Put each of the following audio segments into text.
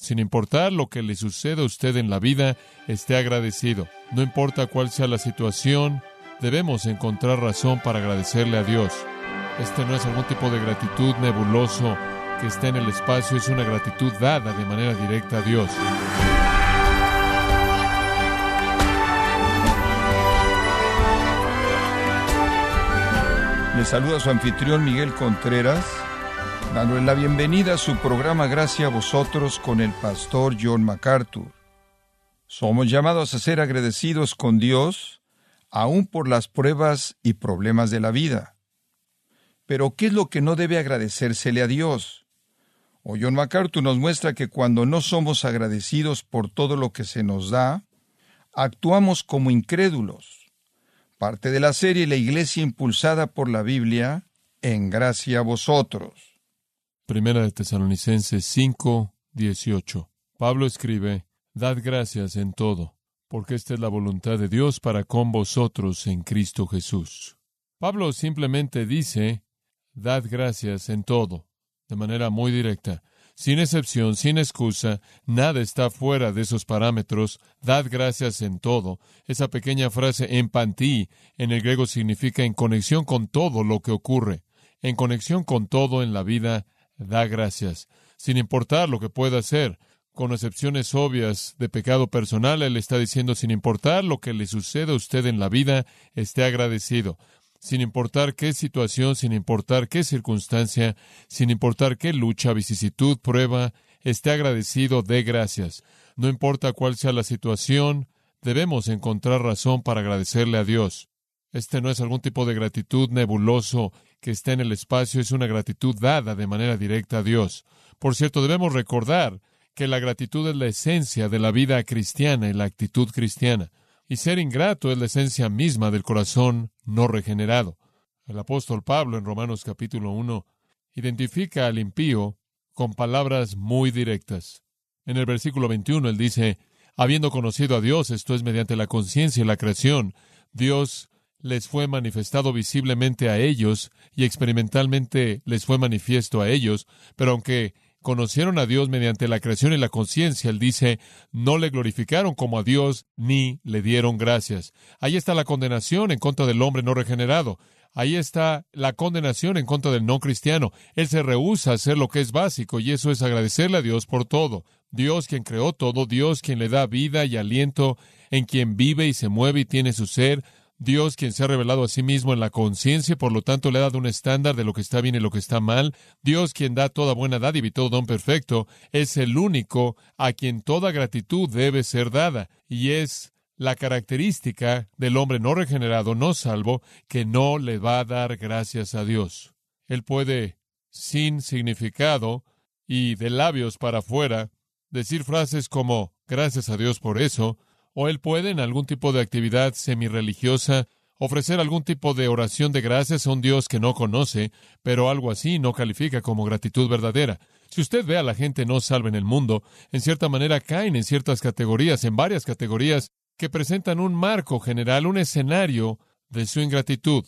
Sin importar lo que le suceda a usted en la vida, esté agradecido. No importa cuál sea la situación, debemos encontrar razón para agradecerle a Dios. Este no es algún tipo de gratitud nebuloso que está en el espacio, es una gratitud dada de manera directa a Dios. Le saluda su anfitrión Miguel Contreras, dándole la bienvenida a su programa Gracias a vosotros con el pastor John MacArthur. Somos llamados a ser agradecidos con Dios, aun por las pruebas y problemas de la vida. Pero, ¿qué es lo que no debe agradecérsele a Dios? O John MacArthur nos muestra que cuando no somos agradecidos por todo lo que se nos da, actuamos como incrédulos. Parte de la serie La Iglesia impulsada por la Biblia, en gracia a vosotros. Primera de Tesalonicenses 5, 18. Pablo escribe, Dad gracias en todo, porque esta es la voluntad de Dios para con vosotros en Cristo Jesús. Pablo simplemente dice, Dad gracias en todo, de manera muy directa, sin excepción, sin excusa, nada está fuera de esos parámetros, dad gracias en todo. Esa pequeña frase en pantí en el griego significa en conexión con todo lo que ocurre, en conexión con todo en la vida, da gracias, sin importar lo que pueda hacer, con excepciones obvias de pecado personal, él está diciendo, sin importar lo que le suceda a usted en la vida, esté agradecido sin importar qué situación, sin importar qué circunstancia, sin importar qué lucha, vicisitud, prueba, esté agradecido, dé gracias. No importa cuál sea la situación, debemos encontrar razón para agradecerle a Dios. Este no es algún tipo de gratitud nebuloso que está en el espacio, es una gratitud dada de manera directa a Dios. Por cierto, debemos recordar que la gratitud es la esencia de la vida cristiana y la actitud cristiana. Y ser ingrato es la esencia misma del corazón no regenerado. El apóstol Pablo en Romanos capítulo 1 identifica al impío con palabras muy directas. En el versículo 21 él dice, habiendo conocido a Dios, esto es mediante la conciencia y la creación, Dios les fue manifestado visiblemente a ellos y experimentalmente les fue manifiesto a ellos, pero aunque conocieron a Dios mediante la creación y la conciencia, él dice, no le glorificaron como a Dios ni le dieron gracias. Ahí está la condenación en contra del hombre no regenerado. Ahí está la condenación en contra del no cristiano. Él se rehúsa a hacer lo que es básico y eso es agradecerle a Dios por todo. Dios quien creó todo, Dios quien le da vida y aliento, en quien vive y se mueve y tiene su ser, Dios, quien se ha revelado a sí mismo en la conciencia, por lo tanto le ha dado un estándar de lo que está bien y lo que está mal. Dios, quien da toda buena dádiva y todo don perfecto, es el único a quien toda gratitud debe ser dada, y es la característica del hombre no regenerado, no salvo, que no le va a dar gracias a Dios. Él puede, sin significado y de labios para afuera, decir frases como gracias a Dios por eso, o él puede, en algún tipo de actividad semi-religiosa, ofrecer algún tipo de oración de gracias a un Dios que no conoce, pero algo así no califica como gratitud verdadera. Si usted ve a la gente no salva en el mundo, en cierta manera caen en ciertas categorías, en varias categorías, que presentan un marco general, un escenario de su ingratitud.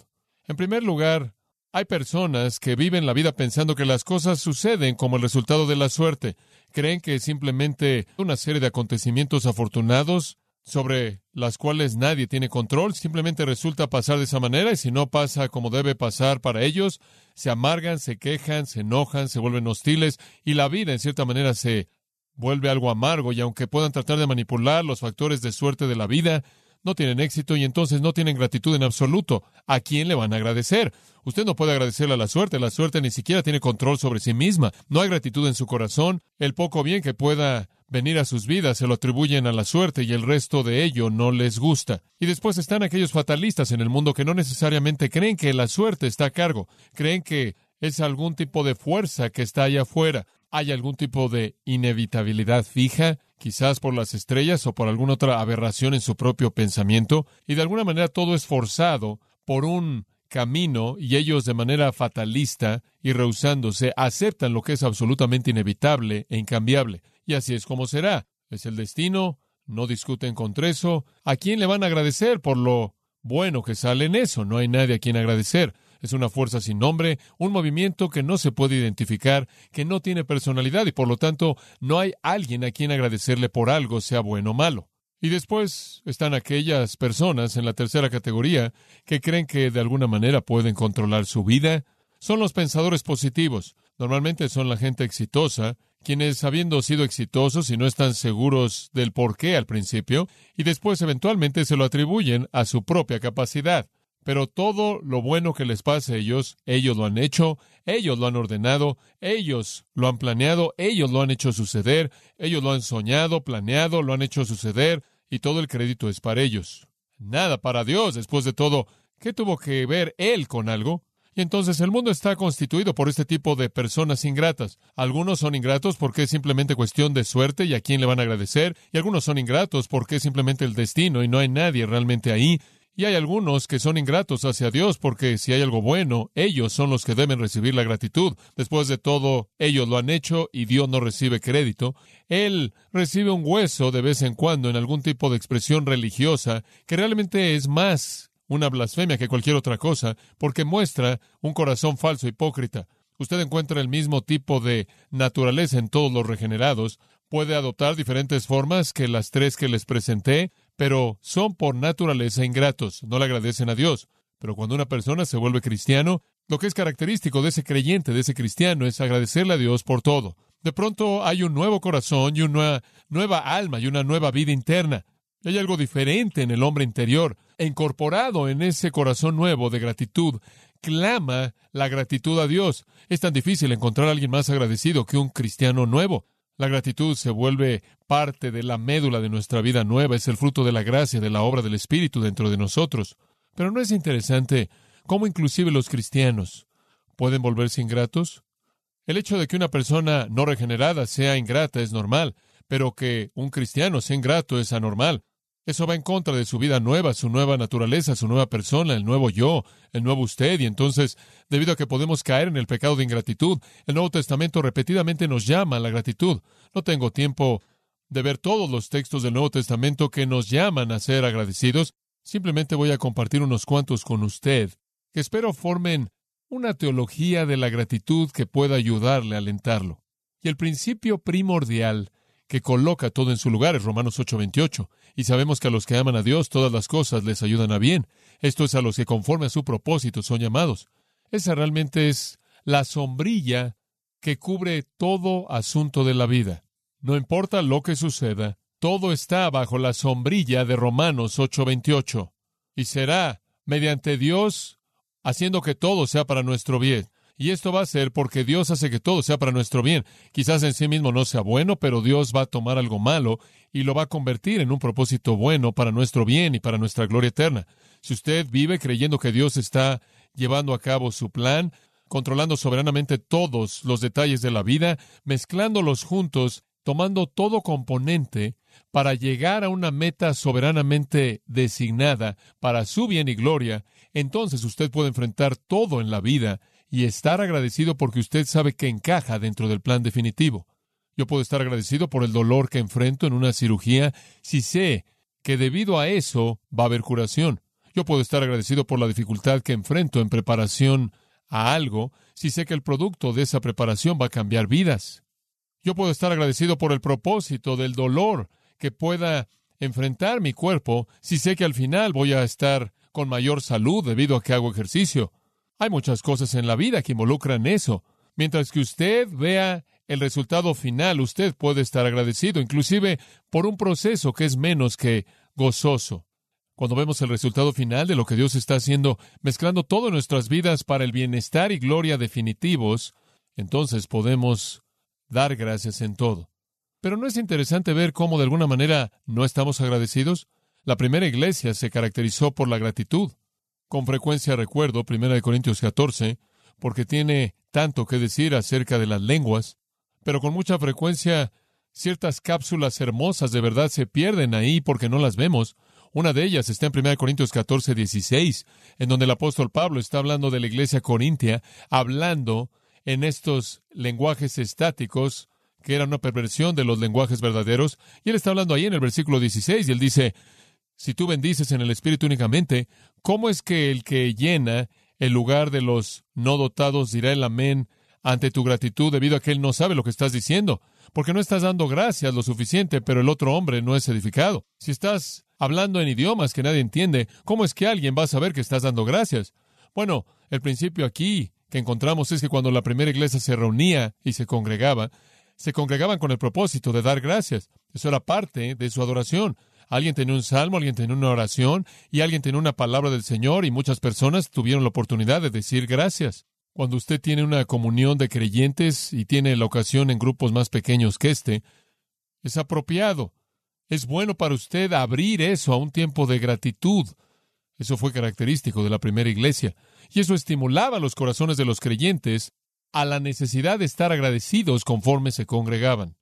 En primer lugar, hay personas que viven la vida pensando que las cosas suceden como el resultado de la suerte. Creen que simplemente una serie de acontecimientos afortunados sobre las cuales nadie tiene control, simplemente resulta pasar de esa manera y si no pasa como debe pasar para ellos, se amargan, se quejan, se enojan, se vuelven hostiles y la vida en cierta manera se vuelve algo amargo. Y aunque puedan tratar de manipular los factores de suerte de la vida, no tienen éxito y entonces no tienen gratitud en absoluto. ¿A quién le van a agradecer? Usted no puede agradecerle a la suerte. La suerte ni siquiera tiene control sobre sí misma. No hay gratitud en su corazón. El poco bien que pueda venir a sus vidas se lo atribuyen a la suerte y el resto de ello no les gusta. Y después están aquellos fatalistas en el mundo que no necesariamente creen que la suerte está a cargo. Creen que es algún tipo de fuerza que está allá afuera. Hay algún tipo de inevitabilidad fija quizás por las estrellas o por alguna otra aberración en su propio pensamiento, y de alguna manera todo es forzado por un camino y ellos de manera fatalista y rehusándose aceptan lo que es absolutamente inevitable e incambiable. Y así es como será. Es el destino, no discuten contra eso. ¿A quién le van a agradecer por lo bueno que sale en eso? No hay nadie a quien agradecer. Es una fuerza sin nombre, un movimiento que no se puede identificar, que no tiene personalidad y por lo tanto no hay alguien a quien agradecerle por algo, sea bueno o malo. Y después están aquellas personas en la tercera categoría que creen que de alguna manera pueden controlar su vida. Son los pensadores positivos. Normalmente son la gente exitosa, quienes habiendo sido exitosos y no están seguros del por qué al principio, y después eventualmente se lo atribuyen a su propia capacidad. Pero todo lo bueno que les pase a ellos, ellos lo han hecho, ellos lo han ordenado, ellos lo han planeado, ellos lo han hecho suceder, ellos lo han soñado, planeado, lo han hecho suceder, y todo el crédito es para ellos. Nada para Dios, después de todo. ¿Qué tuvo que ver Él con algo? Y entonces el mundo está constituido por este tipo de personas ingratas. Algunos son ingratos porque es simplemente cuestión de suerte y a quién le van a agradecer, y algunos son ingratos porque es simplemente el destino y no hay nadie realmente ahí. Y hay algunos que son ingratos hacia Dios porque si hay algo bueno, ellos son los que deben recibir la gratitud. Después de todo, ellos lo han hecho y Dios no recibe crédito. Él recibe un hueso de vez en cuando en algún tipo de expresión religiosa que realmente es más una blasfemia que cualquier otra cosa porque muestra un corazón falso, hipócrita. Usted encuentra el mismo tipo de naturaleza en todos los regenerados. Puede adoptar diferentes formas que las tres que les presenté, pero son por naturaleza ingratos, no le agradecen a Dios. Pero cuando una persona se vuelve cristiano, lo que es característico de ese creyente, de ese cristiano, es agradecerle a Dios por todo. De pronto hay un nuevo corazón y una nueva alma y una nueva vida interna. hay algo diferente en el hombre interior, e incorporado en ese corazón nuevo de gratitud. Clama la gratitud a Dios. Es tan difícil encontrar a alguien más agradecido que un cristiano nuevo. La gratitud se vuelve parte de la médula de nuestra vida nueva, es el fruto de la gracia, de la obra del Espíritu dentro de nosotros. Pero ¿no es interesante cómo inclusive los cristianos pueden volverse ingratos? El hecho de que una persona no regenerada sea ingrata es normal, pero que un cristiano sea ingrato es anormal. Eso va en contra de su vida nueva, su nueva naturaleza, su nueva persona, el nuevo yo, el nuevo usted. Y entonces, debido a que podemos caer en el pecado de ingratitud, el Nuevo Testamento repetidamente nos llama a la gratitud. No tengo tiempo de ver todos los textos del Nuevo Testamento que nos llaman a ser agradecidos. Simplemente voy a compartir unos cuantos con usted, que espero formen una teología de la gratitud que pueda ayudarle a alentarlo. Y el principio primordial que coloca todo en su lugar, es Romanos 8:28. Y sabemos que a los que aman a Dios todas las cosas les ayudan a bien. Esto es a los que conforme a su propósito son llamados. Esa realmente es la sombrilla que cubre todo asunto de la vida. No importa lo que suceda, todo está bajo la sombrilla de Romanos 8:28. Y será mediante Dios haciendo que todo sea para nuestro bien. Y esto va a ser porque Dios hace que todo sea para nuestro bien. Quizás en sí mismo no sea bueno, pero Dios va a tomar algo malo y lo va a convertir en un propósito bueno para nuestro bien y para nuestra gloria eterna. Si usted vive creyendo que Dios está llevando a cabo su plan, controlando soberanamente todos los detalles de la vida, mezclándolos juntos, tomando todo componente para llegar a una meta soberanamente designada para su bien y gloria, entonces usted puede enfrentar todo en la vida y estar agradecido porque usted sabe que encaja dentro del plan definitivo. Yo puedo estar agradecido por el dolor que enfrento en una cirugía si sé que debido a eso va a haber curación. Yo puedo estar agradecido por la dificultad que enfrento en preparación a algo si sé que el producto de esa preparación va a cambiar vidas. Yo puedo estar agradecido por el propósito del dolor que pueda enfrentar mi cuerpo si sé que al final voy a estar con mayor salud debido a que hago ejercicio. Hay muchas cosas en la vida que involucran eso. Mientras que usted vea el resultado final, usted puede estar agradecido, inclusive por un proceso que es menos que gozoso. Cuando vemos el resultado final de lo que Dios está haciendo, mezclando todas nuestras vidas para el bienestar y gloria definitivos, entonces podemos dar gracias en todo. Pero ¿no es interesante ver cómo de alguna manera no estamos agradecidos? La primera iglesia se caracterizó por la gratitud. Con frecuencia recuerdo 1 Corintios 14, porque tiene tanto que decir acerca de las lenguas, pero con mucha frecuencia ciertas cápsulas hermosas de verdad se pierden ahí porque no las vemos. Una de ellas está en 1 Corintios 14, 16, en donde el apóstol Pablo está hablando de la iglesia corintia, hablando en estos lenguajes estáticos, que eran una perversión de los lenguajes verdaderos, y él está hablando ahí en el versículo 16, y él dice, si tú bendices en el Espíritu únicamente, ¿cómo es que el que llena el lugar de los no dotados dirá el amén ante tu gratitud debido a que él no sabe lo que estás diciendo, porque no estás dando gracias lo suficiente, pero el otro hombre no es edificado. Si estás hablando en idiomas que nadie entiende, ¿cómo es que alguien va a saber que estás dando gracias? Bueno, el principio aquí que encontramos es que cuando la primera iglesia se reunía y se congregaba, se congregaban con el propósito de dar gracias. Eso era parte de su adoración. Alguien tenía un salmo, alguien tenía una oración y alguien tenía una palabra del Señor y muchas personas tuvieron la oportunidad de decir gracias. Cuando usted tiene una comunión de creyentes y tiene la ocasión en grupos más pequeños que este, es apropiado. Es bueno para usted abrir eso a un tiempo de gratitud. Eso fue característico de la primera iglesia. Y eso estimulaba los corazones de los creyentes a la necesidad de estar agradecidos conforme se congregaban.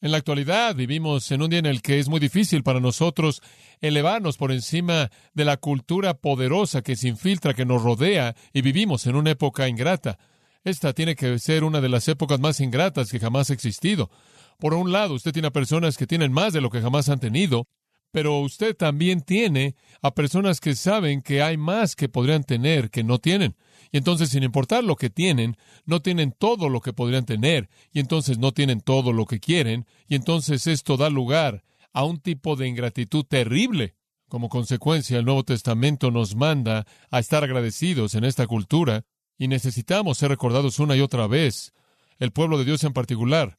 En la actualidad vivimos en un día en el que es muy difícil para nosotros elevarnos por encima de la cultura poderosa que se infiltra, que nos rodea, y vivimos en una época ingrata. Esta tiene que ser una de las épocas más ingratas que jamás ha existido. Por un lado, usted tiene a personas que tienen más de lo que jamás han tenido, pero usted también tiene a personas que saben que hay más que podrían tener que no tienen. Y entonces, sin importar lo que tienen, no tienen todo lo que podrían tener, y entonces no tienen todo lo que quieren, y entonces esto da lugar a un tipo de ingratitud terrible. Como consecuencia, el Nuevo Testamento nos manda a estar agradecidos en esta cultura, y necesitamos ser recordados una y otra vez, el pueblo de Dios en particular,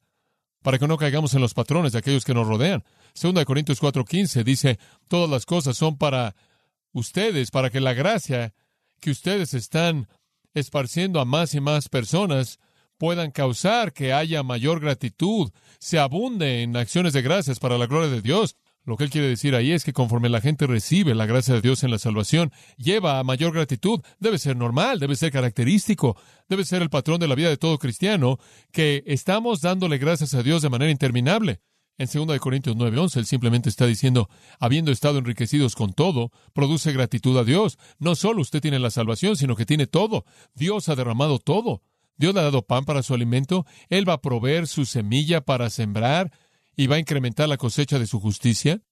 para que no caigamos en los patrones de aquellos que nos rodean. Segunda de Corintios 4:15 dice, todas las cosas son para ustedes, para que la gracia que ustedes están esparciendo a más y más personas, puedan causar que haya mayor gratitud, se abunde en acciones de gracias para la gloria de Dios. Lo que él quiere decir ahí es que conforme la gente recibe la gracia de Dios en la salvación, lleva a mayor gratitud. Debe ser normal, debe ser característico, debe ser el patrón de la vida de todo cristiano, que estamos dándole gracias a Dios de manera interminable. En 2 Corintios 9:11, él simplemente está diciendo, habiendo estado enriquecidos con todo, produce gratitud a Dios. No solo usted tiene la salvación, sino que tiene todo. Dios ha derramado todo. Dios le ha dado pan para su alimento. Él va a proveer su semilla para sembrar y va a incrementar la cosecha de su justicia.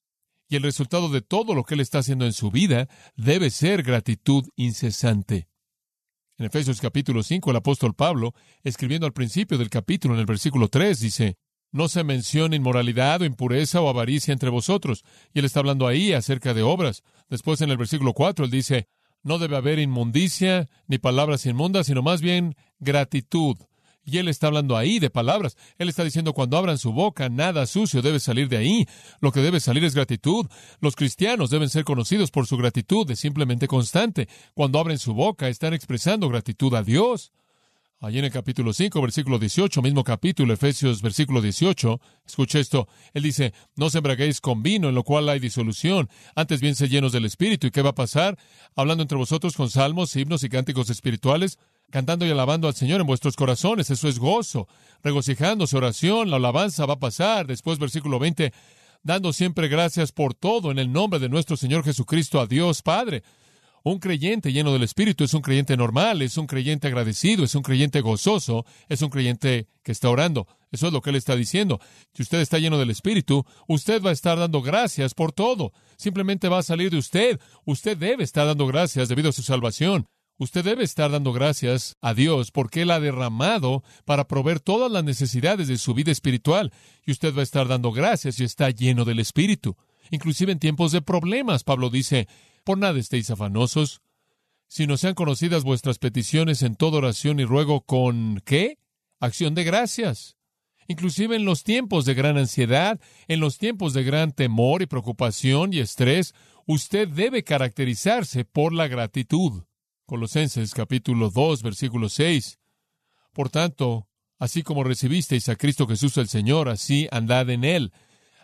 Y el resultado de todo lo que él está haciendo en su vida debe ser gratitud incesante. En Efesios capítulo 5, el apóstol Pablo, escribiendo al principio del capítulo en el versículo 3, dice, no se menciona inmoralidad o impureza o avaricia entre vosotros. Y él está hablando ahí acerca de obras. Después en el versículo 4 él dice, no debe haber inmundicia ni palabras inmundas, sino más bien gratitud. Y él está hablando ahí de palabras. Él está diciendo cuando abran su boca, nada sucio debe salir de ahí. Lo que debe salir es gratitud. Los cristianos deben ser conocidos por su gratitud, es simplemente constante. Cuando abren su boca, están expresando gratitud a Dios. Allí en el capítulo 5, versículo 18, mismo capítulo, Efesios, versículo 18, escuche esto, él dice, no embraguéis con vino, en lo cual hay disolución, antes bien se llenos del Espíritu. ¿Y qué va a pasar? Hablando entre vosotros con salmos, himnos y cánticos espirituales, cantando y alabando al Señor en vuestros corazones, eso es gozo, regocijándose, oración, la alabanza va a pasar. Después, versículo 20, dando siempre gracias por todo en el nombre de nuestro Señor Jesucristo a Dios Padre un creyente lleno del Espíritu es un creyente normal, es un creyente agradecido, es un creyente gozoso, es un creyente que está orando. Eso es lo que él está diciendo. Si usted está lleno del Espíritu, usted va a estar dando gracias por todo. Simplemente va a salir de usted. Usted debe estar dando gracias debido a su salvación. Usted debe estar dando gracias a Dios porque Él ha derramado para proveer todas las necesidades de su vida espiritual. Y usted va a estar dando gracias y está lleno del Espíritu. Inclusive en tiempos de problemas, Pablo dice, por nada estéis afanosos, sino sean conocidas vuestras peticiones en toda oración y ruego con ¿qué? Acción de gracias. Inclusive en los tiempos de gran ansiedad, en los tiempos de gran temor y preocupación y estrés, usted debe caracterizarse por la gratitud. Colosenses capítulo 2, versículo 6. Por tanto, así como recibisteis a Cristo Jesús el Señor, así andad en él,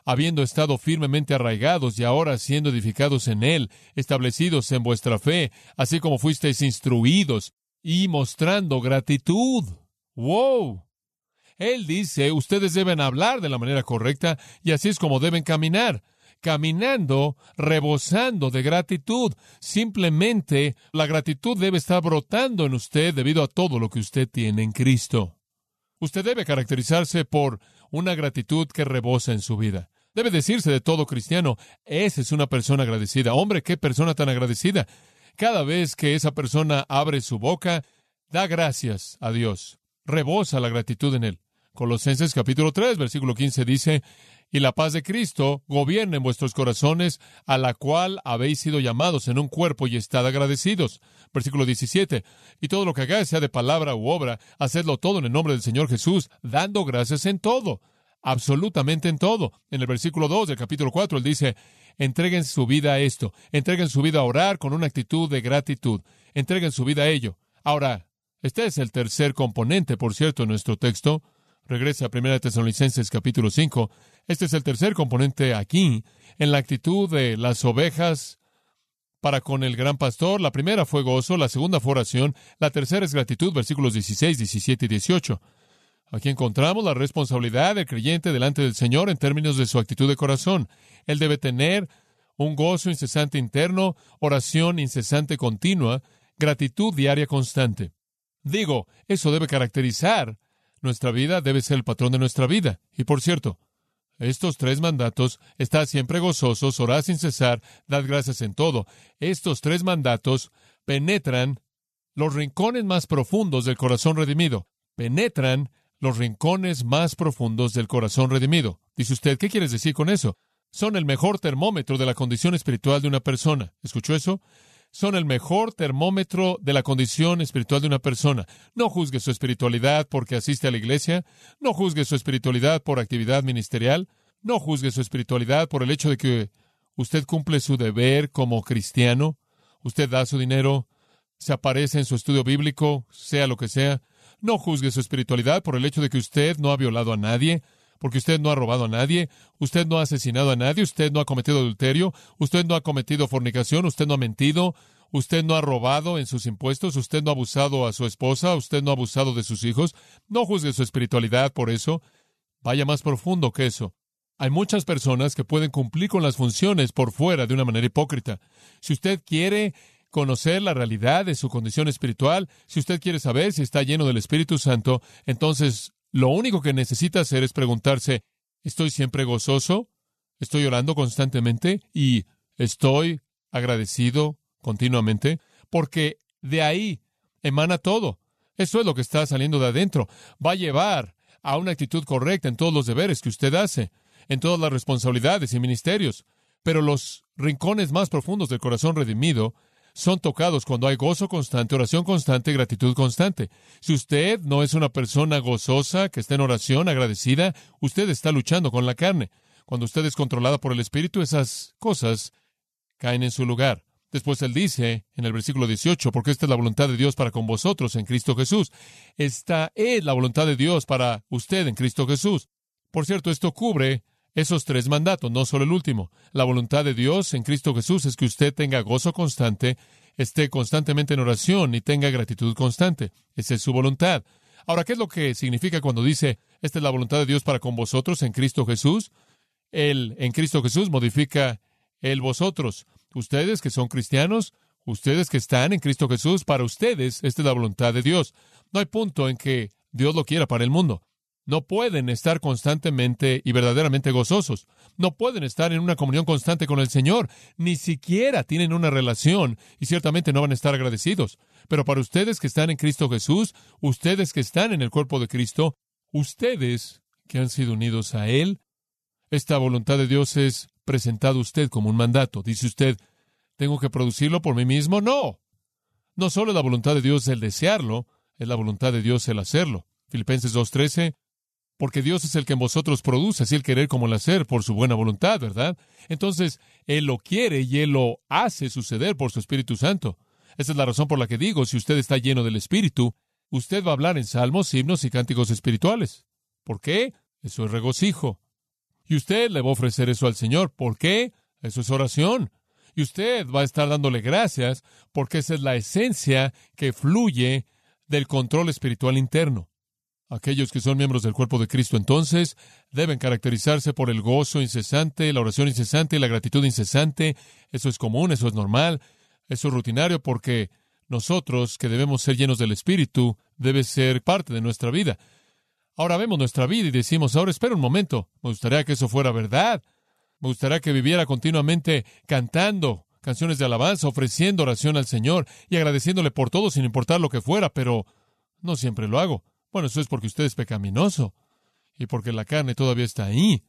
habiendo estado firmemente arraigados y ahora siendo edificados en Él, establecidos en vuestra fe, así como fuisteis instruidos y mostrando gratitud. ¡Wow! Él dice, ustedes deben hablar de la manera correcta y así es como deben caminar caminando, rebosando de gratitud. Simplemente la gratitud debe estar brotando en usted debido a todo lo que usted tiene en Cristo. Usted debe caracterizarse por una gratitud que rebosa en su vida. Debe decirse de todo cristiano, esa es una persona agradecida. Hombre, qué persona tan agradecida. cada vez que esa persona abre su boca, da gracias a Dios. Rebosa la gratitud en él. Colosenses capítulo 3, versículo 15 dice, y la paz de Cristo gobierne en vuestros corazones, a la cual habéis sido llamados en un cuerpo y estad agradecidos. Versículo 17, y todo lo que hagáis, sea de palabra u obra, hacedlo todo en el nombre del Señor Jesús, dando gracias en todo, absolutamente en todo. En el versículo 2 del capítulo 4, él dice, entreguen su vida a esto, entreguen su vida a orar con una actitud de gratitud, entreguen su vida a ello. Ahora, este es el tercer componente, por cierto, en nuestro texto. Regresa a 1 Tesalonicenses capítulo 5. Este es el tercer componente aquí, en la actitud de las ovejas para con el gran pastor. La primera fue gozo, la segunda fue oración, la tercera es gratitud, versículos 16, 17 y 18. Aquí encontramos la responsabilidad del creyente delante del Señor en términos de su actitud de corazón. Él debe tener un gozo incesante interno, oración incesante continua, gratitud diaria constante. Digo, eso debe caracterizar nuestra vida, debe ser el patrón de nuestra vida. Y por cierto, estos tres mandatos, estad siempre gozosos, orad sin cesar, dad gracias en todo. Estos tres mandatos penetran los rincones más profundos del corazón redimido. Penetran los rincones más profundos del corazón redimido. Dice usted, ¿qué quieres decir con eso? Son el mejor termómetro de la condición espiritual de una persona. ¿Escuchó eso? Son el mejor termómetro de la condición espiritual de una persona. No juzgue su espiritualidad porque asiste a la iglesia, no juzgue su espiritualidad por actividad ministerial, no juzgue su espiritualidad por el hecho de que usted cumple su deber como cristiano, usted da su dinero, se aparece en su estudio bíblico, sea lo que sea. No juzgue su espiritualidad por el hecho de que usted no ha violado a nadie, porque usted no ha robado a nadie, usted no ha asesinado a nadie, usted no ha cometido adulterio, usted no ha cometido fornicación, usted no ha mentido, usted no ha robado en sus impuestos, usted no ha abusado a su esposa, usted no ha abusado de sus hijos. No juzgue su espiritualidad por eso. Vaya más profundo que eso. Hay muchas personas que pueden cumplir con las funciones por fuera de una manera hipócrita. Si usted quiere conocer la realidad de su condición espiritual, si usted quiere saber si está lleno del Espíritu Santo, entonces lo único que necesita hacer es preguntarse, ¿estoy siempre gozoso? ¿Estoy orando constantemente? ¿Y estoy agradecido continuamente? Porque de ahí emana todo. Eso es lo que está saliendo de adentro. Va a llevar a una actitud correcta en todos los deberes que usted hace, en todas las responsabilidades y ministerios. Pero los rincones más profundos del corazón redimido son tocados cuando hay gozo constante, oración constante, gratitud constante. Si usted no es una persona gozosa, que está en oración, agradecida, usted está luchando con la carne. Cuando usted es controlada por el Espíritu, esas cosas caen en su lugar. Después él dice en el versículo 18, porque esta es la voluntad de Dios para con vosotros en Cristo Jesús. Esta es la voluntad de Dios para usted en Cristo Jesús. Por cierto, esto cubre esos tres mandatos, no solo el último. La voluntad de Dios en Cristo Jesús es que usted tenga gozo constante, esté constantemente en oración y tenga gratitud constante. Esa es su voluntad. Ahora, ¿qué es lo que significa cuando dice, esta es la voluntad de Dios para con vosotros en Cristo Jesús? El en Cristo Jesús modifica el vosotros. Ustedes que son cristianos, ustedes que están en Cristo Jesús, para ustedes, esta es la voluntad de Dios. No hay punto en que Dios lo quiera para el mundo. No pueden estar constantemente y verdaderamente gozosos. No pueden estar en una comunión constante con el Señor. Ni siquiera tienen una relación y ciertamente no van a estar agradecidos. Pero para ustedes que están en Cristo Jesús, ustedes que están en el cuerpo de Cristo, ustedes que han sido unidos a Él, esta voluntad de Dios es presentada a usted como un mandato. Dice usted, ¿tengo que producirlo por mí mismo? No. No solo es la voluntad de Dios el desearlo, es la voluntad de Dios el hacerlo. Filipenses 2.13, porque Dios es el que en vosotros produce, así el querer como el hacer, por su buena voluntad, ¿verdad? Entonces, Él lo quiere y Él lo hace suceder por su Espíritu Santo. Esa es la razón por la que digo, si usted está lleno del Espíritu, usted va a hablar en salmos, himnos y cánticos espirituales. ¿Por qué? Eso es regocijo. Y usted le va a ofrecer eso al Señor. ¿Por qué? Eso es oración. Y usted va a estar dándole gracias porque esa es la esencia que fluye del control espiritual interno. Aquellos que son miembros del cuerpo de Cristo entonces deben caracterizarse por el gozo incesante, la oración incesante y la gratitud incesante. Eso es común, eso es normal, eso es rutinario porque nosotros que debemos ser llenos del Espíritu debe ser parte de nuestra vida. Ahora vemos nuestra vida y decimos, ahora espera un momento, me gustaría que eso fuera verdad. Me gustaría que viviera continuamente cantando canciones de alabanza, ofreciendo oración al Señor y agradeciéndole por todo sin importar lo que fuera, pero no siempre lo hago. Bueno, eso es porque usted es pecaminoso y porque la carne todavía está ahí.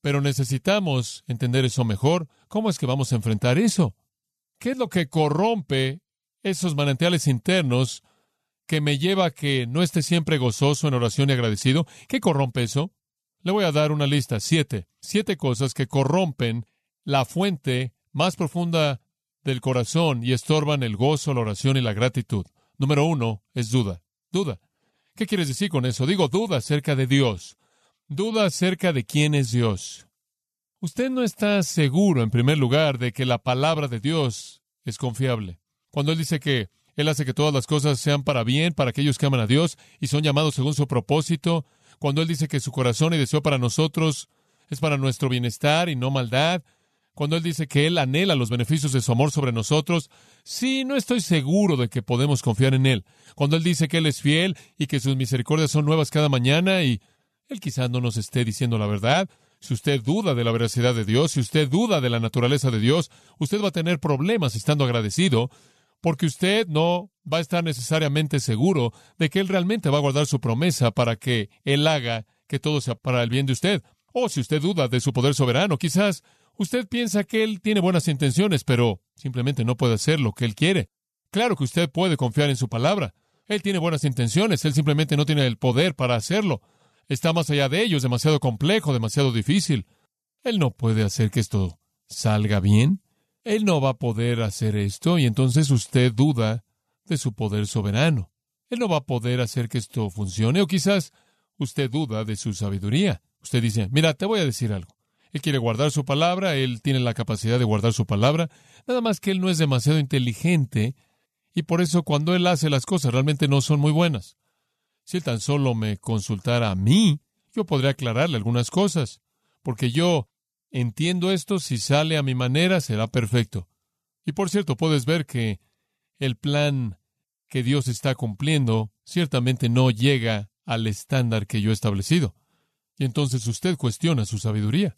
Pero necesitamos entender eso mejor. ¿Cómo es que vamos a enfrentar eso? ¿Qué es lo que corrompe esos manantiales internos que me lleva a que no esté siempre gozoso en oración y agradecido? ¿Qué corrompe eso? Le voy a dar una lista, siete, siete cosas que corrompen la fuente más profunda del corazón y estorban el gozo, la oración y la gratitud. Número uno es duda. Duda. ¿Qué quieres decir con eso? Digo duda acerca de Dios. Duda acerca de quién es Dios. Usted no está seguro, en primer lugar, de que la palabra de Dios es confiable. Cuando Él dice que Él hace que todas las cosas sean para bien para aquellos que aman a Dios y son llamados según su propósito, cuando Él dice que su corazón y deseo para nosotros es para nuestro bienestar y no maldad, cuando Él dice que Él anhela los beneficios de su amor sobre nosotros, sí, no estoy seguro de que podemos confiar en Él. Cuando Él dice que Él es fiel y que sus misericordias son nuevas cada mañana y Él quizás no nos esté diciendo la verdad. Si usted duda de la veracidad de Dios, si usted duda de la naturaleza de Dios, usted va a tener problemas estando agradecido, porque usted no va a estar necesariamente seguro de que Él realmente va a guardar su promesa para que Él haga que todo sea para el bien de usted. O si usted duda de su poder soberano, quizás Usted piensa que Él tiene buenas intenciones, pero simplemente no puede hacer lo que Él quiere. Claro que usted puede confiar en su palabra. Él tiene buenas intenciones, Él simplemente no tiene el poder para hacerlo. Está más allá de ello, es demasiado complejo, demasiado difícil. Él no puede hacer que esto salga bien. Él no va a poder hacer esto y entonces usted duda de su poder soberano. Él no va a poder hacer que esto funcione o quizás usted duda de su sabiduría. Usted dice, mira, te voy a decir algo. Él quiere guardar su palabra, Él tiene la capacidad de guardar su palabra, nada más que Él no es demasiado inteligente y por eso cuando Él hace las cosas realmente no son muy buenas. Si Él tan solo me consultara a mí, yo podría aclararle algunas cosas, porque yo entiendo esto, si sale a mi manera será perfecto. Y por cierto, puedes ver que el plan que Dios está cumpliendo ciertamente no llega al estándar que yo he establecido. Y entonces usted cuestiona su sabiduría.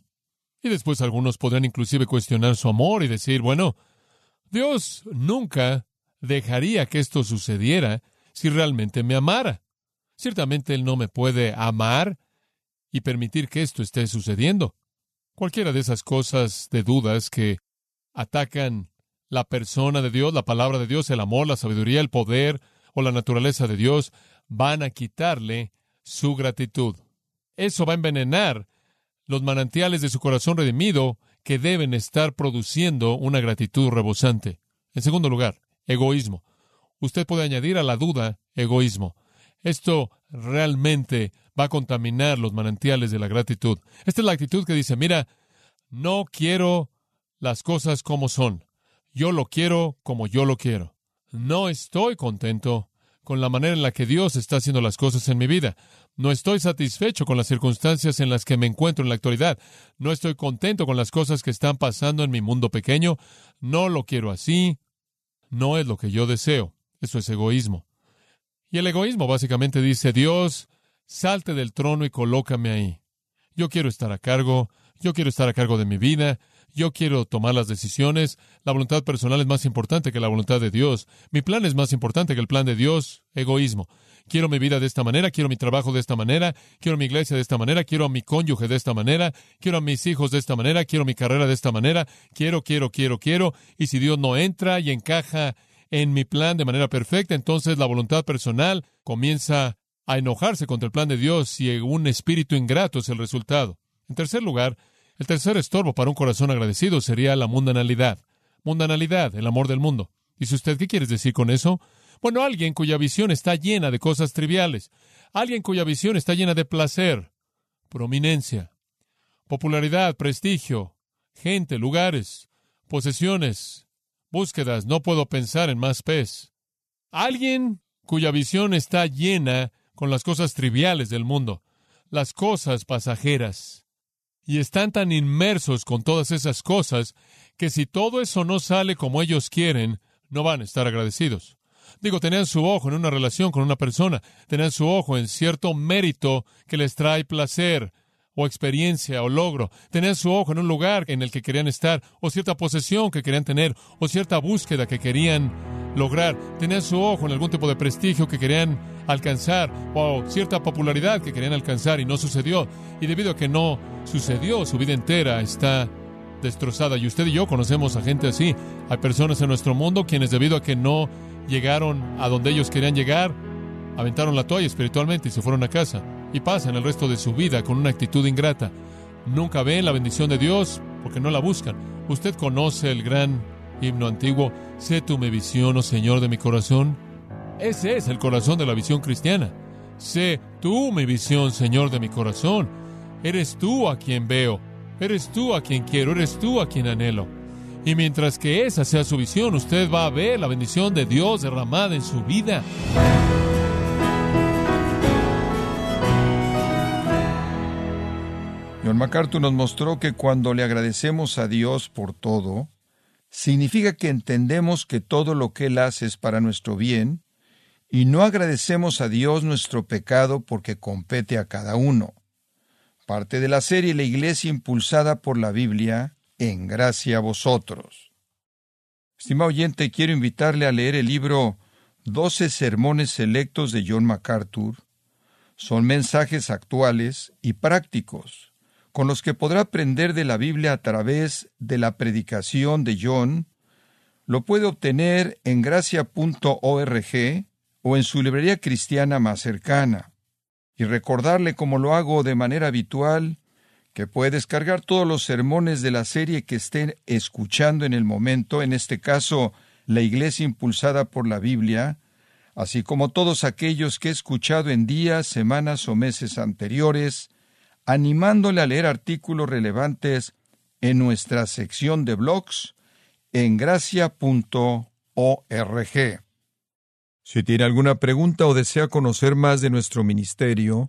Y después algunos podrán inclusive cuestionar su amor y decir, bueno, Dios nunca dejaría que esto sucediera si realmente me amara. Ciertamente Él no me puede amar y permitir que esto esté sucediendo. Cualquiera de esas cosas de dudas que atacan la persona de Dios, la palabra de Dios, el amor, la sabiduría, el poder o la naturaleza de Dios, van a quitarle su gratitud. Eso va a envenenar los manantiales de su corazón redimido que deben estar produciendo una gratitud rebosante. En segundo lugar, egoísmo. Usted puede añadir a la duda egoísmo. Esto realmente va a contaminar los manantiales de la gratitud. Esta es la actitud que dice, mira, no quiero las cosas como son. Yo lo quiero como yo lo quiero. No estoy contento con la manera en la que Dios está haciendo las cosas en mi vida. No estoy satisfecho con las circunstancias en las que me encuentro en la actualidad. No estoy contento con las cosas que están pasando en mi mundo pequeño. No lo quiero así. No es lo que yo deseo. Eso es egoísmo. Y el egoísmo básicamente dice, Dios, salte del trono y colócame ahí. Yo quiero estar a cargo, yo quiero estar a cargo de mi vida, yo quiero tomar las decisiones, la voluntad personal es más importante que la voluntad de Dios, mi plan es más importante que el plan de Dios, egoísmo. Quiero mi vida de esta manera, quiero mi trabajo de esta manera, quiero mi iglesia de esta manera, quiero a mi cónyuge de esta manera, quiero a mis hijos de esta manera, quiero mi carrera de esta manera, quiero, quiero, quiero, quiero. Y si Dios no entra y encaja en mi plan de manera perfecta, entonces la voluntad personal comienza a enojarse contra el plan de Dios y un espíritu ingrato es el resultado. En tercer lugar, el tercer estorbo para un corazón agradecido sería la mundanalidad. Mundanalidad, el amor del mundo. Dice usted, ¿qué quieres decir con eso? Bueno, alguien cuya visión está llena de cosas triviales, alguien cuya visión está llena de placer, prominencia, popularidad, prestigio, gente, lugares, posesiones, búsquedas, no puedo pensar en más pez. Alguien cuya visión está llena con las cosas triviales del mundo, las cosas pasajeras, y están tan inmersos con todas esas cosas que si todo eso no sale como ellos quieren, no van a estar agradecidos. Digo, tenían su ojo en una relación con una persona, tenían su ojo en cierto mérito que les trae placer o experiencia o logro. Tenían su ojo en un lugar en el que querían estar, o cierta posesión que querían tener, o cierta búsqueda que querían lograr. Tenían su ojo en algún tipo de prestigio que querían alcanzar, o cierta popularidad que querían alcanzar y no sucedió. Y debido a que no sucedió, su vida entera está destrozada. Y usted y yo conocemos a gente así. Hay personas en nuestro mundo quienes debido a que no llegaron a donde ellos querían llegar, aventaron la toalla espiritualmente y se fueron a casa y pasan el resto de su vida con una actitud ingrata. Nunca ven la bendición de Dios porque no la buscan. Usted conoce el gran himno antiguo, sé tú mi visión, oh Señor de mi corazón. Ese es el corazón de la visión cristiana. Sé tú mi visión, Señor de mi corazón. Eres tú a quien veo, eres tú a quien quiero, eres tú a quien anhelo. Y mientras que esa sea su visión, usted va a ver la bendición de Dios derramada en su vida. John MacArthur nos mostró que cuando le agradecemos a Dios por todo, significa que entendemos que todo lo que Él hace es para nuestro bien, y no agradecemos a Dios nuestro pecado porque compete a cada uno. Parte de la serie La Iglesia impulsada por la Biblia, en gracia a vosotros. Estimado oyente, quiero invitarle a leer el libro Doce Sermones Selectos de John MacArthur. Son mensajes actuales y prácticos con los que podrá aprender de la Biblia a través de la predicación de John, lo puede obtener en gracia.org o en su librería cristiana más cercana. Y recordarle, como lo hago de manera habitual, que puede descargar todos los sermones de la serie que estén escuchando en el momento, en este caso, la Iglesia impulsada por la Biblia, así como todos aquellos que he escuchado en días, semanas o meses anteriores, animándole a leer artículos relevantes en nuestra sección de blogs en gracia.org. Si tiene alguna pregunta o desea conocer más de nuestro ministerio,